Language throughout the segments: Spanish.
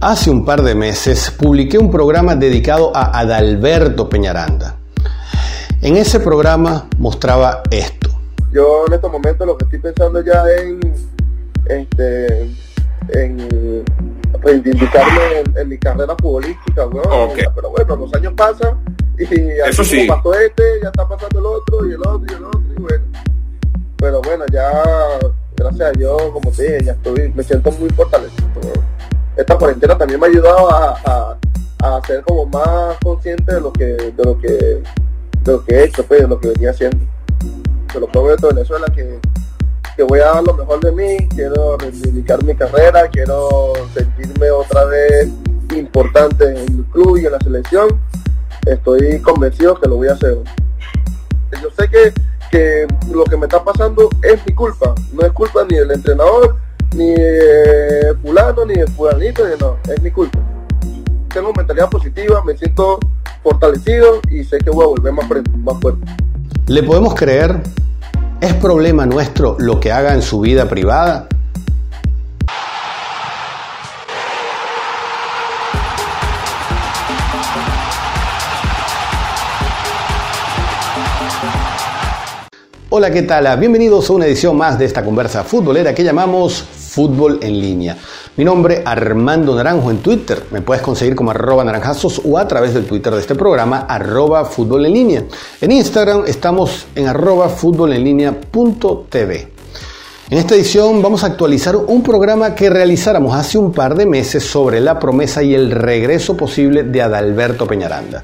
Hace un par de meses publiqué un programa dedicado a Adalberto Peñaranda. En ese programa mostraba esto. Yo en estos momentos lo que estoy pensando ya en, este, en reivindicarme en, mi carrera futbolística, Pero bueno, los años pasan y Eso sí. pasó este, ya está pasando el otro y el otro y el otro y bueno. Pero bueno, ya gracias a Dios, como te dije, ya estoy, me siento muy fortalecido. Esta cuarentena también me ha ayudado a, a, ser como más consciente de lo que, de lo que, de lo que he hecho, pues, de lo que venía haciendo. Se lo prometo de Venezuela que que voy a dar lo mejor de mí, quiero reivindicar mi carrera, quiero sentirme otra vez importante en el club y en la selección. Estoy convencido que lo voy a hacer. Yo sé que, que lo que me está pasando es mi culpa, no es culpa ni del entrenador, ni de fulano, ni de fulanito, no, es mi culpa. Tengo mentalidad positiva, me siento fortalecido y sé que voy a volver más, más fuerte. ¿Le podemos creer ¿Es problema nuestro lo que haga en su vida privada? Hola, ¿qué tal? Bienvenidos a una edición más de esta conversa futbolera que llamamos Fútbol en línea. Mi nombre Armando Naranjo en Twitter. Me puedes conseguir como arroba naranjazos o a través del Twitter de este programa arroba fútbol en línea. En Instagram estamos en arroba fútbol en línea punto TV. En esta edición vamos a actualizar un programa que realizáramos hace un par de meses sobre la promesa y el regreso posible de Adalberto Peñaranda.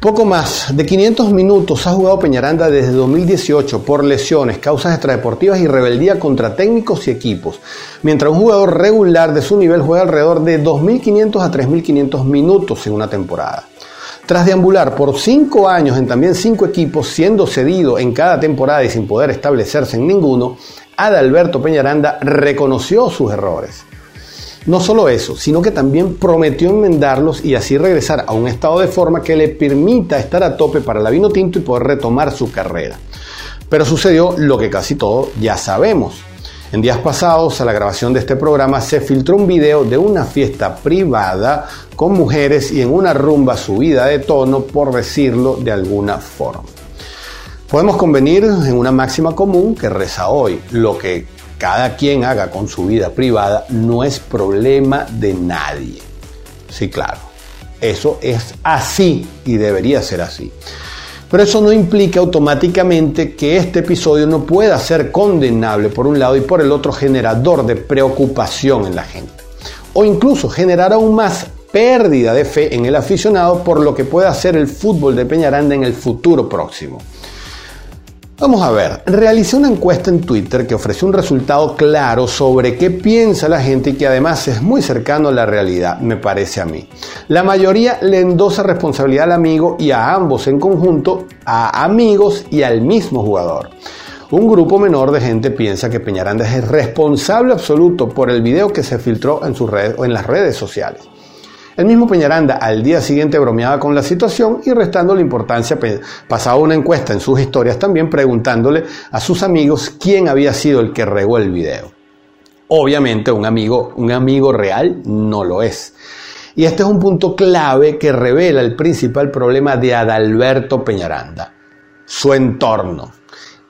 Poco más de 500 minutos ha jugado Peñaranda desde 2018 por lesiones, causas extradeportivas y rebeldía contra técnicos y equipos, mientras un jugador regular de su nivel juega alrededor de 2.500 a 3.500 minutos en una temporada. Tras deambular por 5 años en también 5 equipos, siendo cedido en cada temporada y sin poder establecerse en ninguno, Adalberto Peñaranda reconoció sus errores. No solo eso, sino que también prometió enmendarlos y así regresar a un estado de forma que le permita estar a tope para la vino tinto y poder retomar su carrera. Pero sucedió lo que casi todos ya sabemos. En días pasados, a la grabación de este programa, se filtró un video de una fiesta privada con mujeres y en una rumba subida de tono, por decirlo de alguna forma. Podemos convenir en una máxima común que reza hoy, lo que cada quien haga con su vida privada no es problema de nadie. Sí, claro, eso es así y debería ser así. Pero eso no implica automáticamente que este episodio no pueda ser condenable por un lado y por el otro generador de preocupación en la gente. O incluso generar aún más pérdida de fe en el aficionado por lo que pueda hacer el fútbol de Peñaranda en el futuro próximo. Vamos a ver, realicé una encuesta en Twitter que ofreció un resultado claro sobre qué piensa la gente y que además es muy cercano a la realidad, me parece a mí. La mayoría le endosa responsabilidad al amigo y a ambos en conjunto, a amigos y al mismo jugador. Un grupo menor de gente piensa que Peñaranda es responsable absoluto por el video que se filtró en, sus redes, en las redes sociales. El mismo Peñaranda al día siguiente bromeaba con la situación y restando la importancia pasaba una encuesta en sus historias también preguntándole a sus amigos quién había sido el que regó el video. Obviamente un amigo, un amigo real no lo es. Y este es un punto clave que revela el principal problema de Adalberto Peñaranda, su entorno.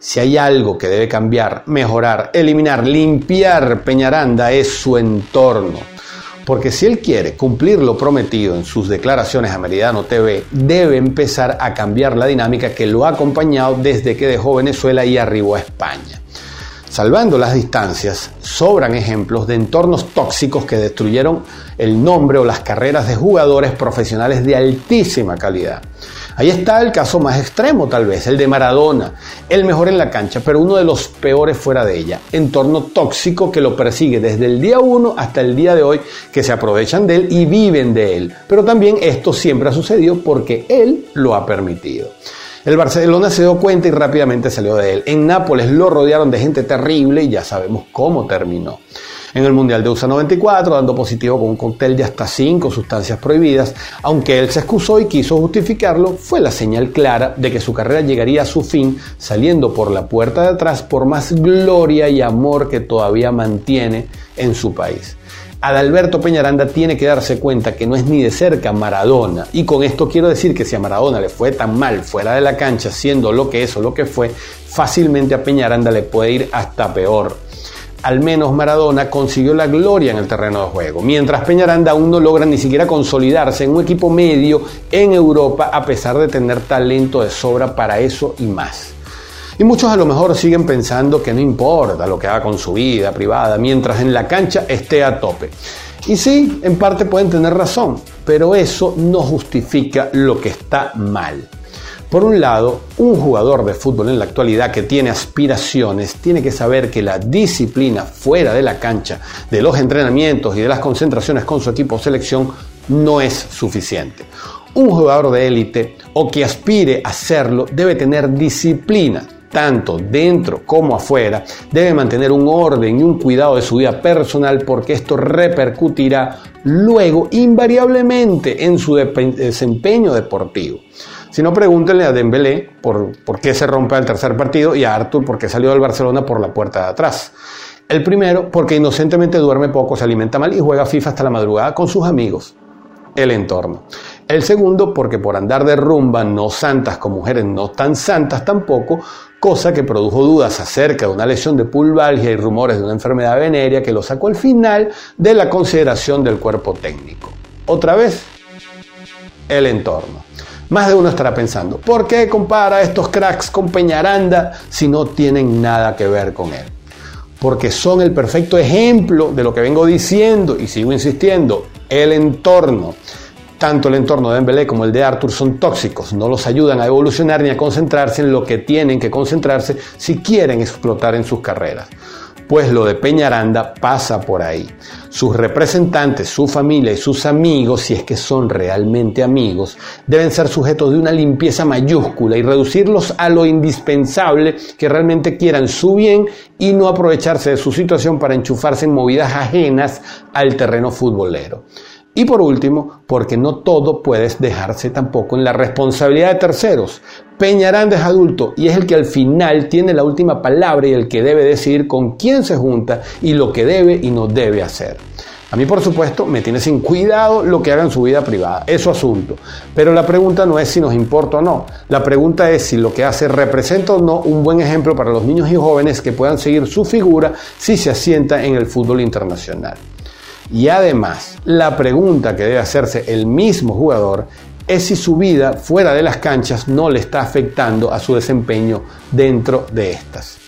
Si hay algo que debe cambiar, mejorar, eliminar, limpiar Peñaranda es su entorno. Porque si él quiere cumplir lo prometido en sus declaraciones a Meridiano TV, debe empezar a cambiar la dinámica que lo ha acompañado desde que dejó Venezuela y arribó a España. Salvando las distancias, sobran ejemplos de entornos tóxicos que destruyeron el nombre o las carreras de jugadores profesionales de altísima calidad. Ahí está el caso más extremo tal vez, el de Maradona, el mejor en la cancha, pero uno de los peores fuera de ella. Entorno tóxico que lo persigue desde el día 1 hasta el día de hoy, que se aprovechan de él y viven de él. Pero también esto siempre ha sucedido porque él lo ha permitido. El Barcelona se dio cuenta y rápidamente salió de él. En Nápoles lo rodearon de gente terrible y ya sabemos cómo terminó. en el Mundial de USA 94, dando positivo con un cóctel de hasta cinco sustancias prohibidas. Aunque él se excusó y quiso justificarlo, fue la señal clara de que su carrera llegaría a su fin saliendo por la puerta de atrás por más gloria y amor que todavía mantiene en su país. Adalberto Peñaranda tiene que darse cuenta que no es ni de cerca Maradona. Y con esto quiero decir que si a Maradona le fue tan mal fuera de la cancha, siendo lo que es o lo que fue, fácilmente a Peñaranda le puede ir hasta peor. Al menos Maradona consiguió la gloria en el terreno de juego, mientras Peñaranda aún no logra ni siquiera consolidarse en un equipo medio en Europa a pesar de tener talento de sobra para eso y más. Y muchos a lo mejor siguen pensando que no importa lo que haga con su vida privada mientras en la cancha esté a tope. Y sí, en parte pueden tener razón, pero eso no justifica lo que está mal. Por un lado, un jugador de fútbol en la actualidad que tiene aspiraciones tiene que saber que la disciplina fuera de la cancha, de los entrenamientos y de las concentraciones con su equipo o selección no es suficiente. Un jugador de élite o que aspire a serlo debe tener disciplina, tanto dentro como afuera, debe mantener un orden y un cuidado de su vida personal porque esto repercutirá luego invariablemente en su desempeño deportivo. Si no, pregúntenle a Dembélé por, por qué se rompe el tercer partido y a Arthur por qué salió del Barcelona por la puerta de atrás. El primero, porque inocentemente duerme poco, se alimenta mal y juega FIFA hasta la madrugada con sus amigos. El entorno. El segundo, porque por andar de rumba, no santas con mujeres no tan santas tampoco, cosa que produjo dudas acerca de una lesión de pulvalgia y rumores de una enfermedad venérea que lo sacó al final de la consideración del cuerpo técnico. Otra vez, el entorno. Más de uno estará pensando, ¿por qué compara estos cracks con Peñaranda si no tienen nada que ver con él? Porque son el perfecto ejemplo de lo que vengo diciendo y sigo insistiendo, el entorno. Tanto el entorno de Dembélé como el de Arthur son tóxicos, no los ayudan a evolucionar ni a concentrarse en lo que tienen que concentrarse si quieren explotar en sus carreras. Pues lo de Peñaranda pasa por ahí. Sus representantes, su familia y sus amigos, si es que son realmente amigos, deben ser sujetos de una limpieza mayúscula y reducirlos a lo indispensable que realmente quieran su bien y no aprovecharse de su situación para enchufarse en movidas ajenas al terreno futbolero. Y por último, porque no todo puedes dejarse tampoco en la responsabilidad de terceros. Peñaranda es adulto y es el que al final tiene la última palabra y el que debe decidir con quién se junta y lo que debe y no debe hacer. A mí, por supuesto, me tiene sin cuidado lo que haga en su vida privada, es su asunto. Pero la pregunta no es si nos importa o no. La pregunta es si lo que hace representa o no un buen ejemplo para los niños y jóvenes que puedan seguir su figura si se asienta en el fútbol internacional. Y además, la pregunta que debe hacerse el mismo jugador es si su vida fuera de las canchas no le está afectando a su desempeño dentro de estas.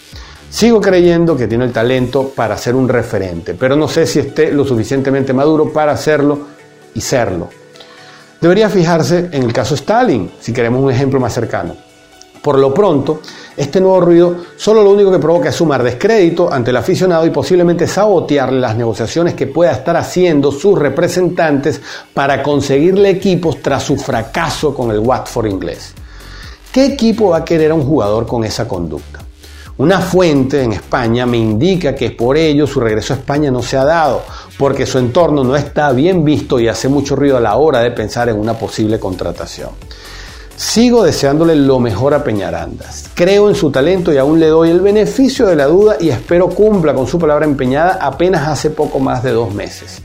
Sigo creyendo que tiene el talento para ser un referente, pero no sé si esté lo suficientemente maduro para hacerlo y serlo. Debería fijarse en el caso Stalin, si queremos un ejemplo más cercano. Por lo pronto, este nuevo ruido solo lo único que provoca es sumar descrédito ante el aficionado y posiblemente sabotearle las negociaciones que pueda estar haciendo sus representantes para conseguirle equipos tras su fracaso con el Watford inglés. ¿Qué equipo va a querer a un jugador con esa conducta? Una fuente en España me indica que por ello su regreso a España no se ha dado, porque su entorno no está bien visto y hace mucho ruido a la hora de pensar en una posible contratación. Sigo deseándole lo mejor a Peñarandas. Creo en su talento y aún le doy el beneficio de la duda y espero cumpla con su palabra empeñada apenas hace poco más de dos meses.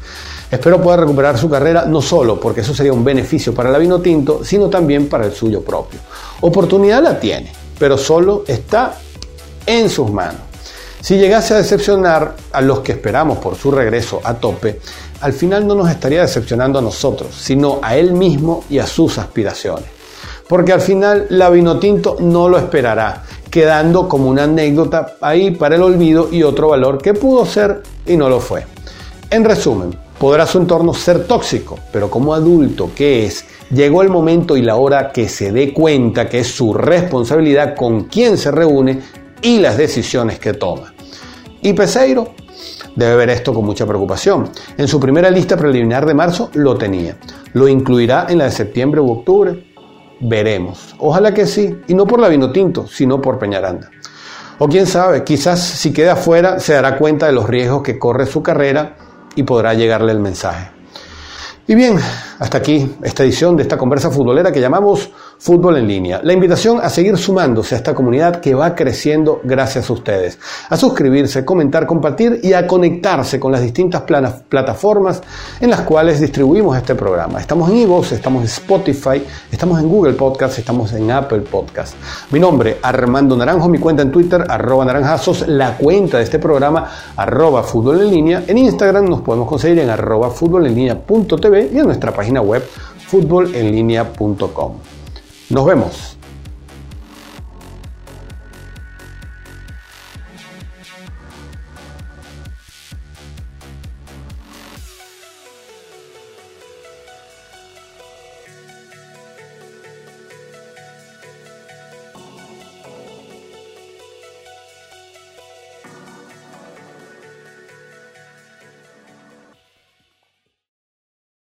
Espero poder recuperar su carrera no solo porque eso sería un beneficio para la vino tinto, sino también para el suyo propio. Oportunidad la tiene, pero solo está en sus manos. Si llegase a decepcionar a los que esperamos por su regreso a tope, al final no nos estaría decepcionando a nosotros, sino a él mismo y a sus aspiraciones porque al final la Vinotinto no lo esperará, quedando como una anécdota ahí para el olvido y otro valor que pudo ser y no lo fue. En resumen, podrá su entorno ser tóxico, pero como adulto que es, llegó el momento y la hora que se dé cuenta que es su responsabilidad con quién se reúne y las decisiones que toma. Y Peseiro debe ver esto con mucha preocupación. En su primera lista preliminar de marzo lo tenía. ¿Lo incluirá en la de septiembre u octubre? Veremos. Ojalá que sí, y no por la vino tinto, sino por Peñaranda. O quién sabe, quizás si queda fuera se dará cuenta de los riesgos que corre su carrera y podrá llegarle el mensaje. Y bien, hasta aquí esta edición de esta conversa futbolera que llamamos Fútbol en línea. La invitación a seguir sumándose a esta comunidad que va creciendo gracias a ustedes. A suscribirse, comentar, compartir y a conectarse con las distintas plataformas en las cuales distribuimos este programa. Estamos en Evox, estamos en Spotify, estamos en Google Podcast, estamos en Apple Podcast. Mi nombre, Armando Naranjo, mi cuenta en Twitter, arroba naranjazos, la cuenta de este programa, arroba fútbol en línea. En Instagram nos podemos conseguir en arroba fútbol y en nuestra página web futbolenlinea.com. Nos vemos.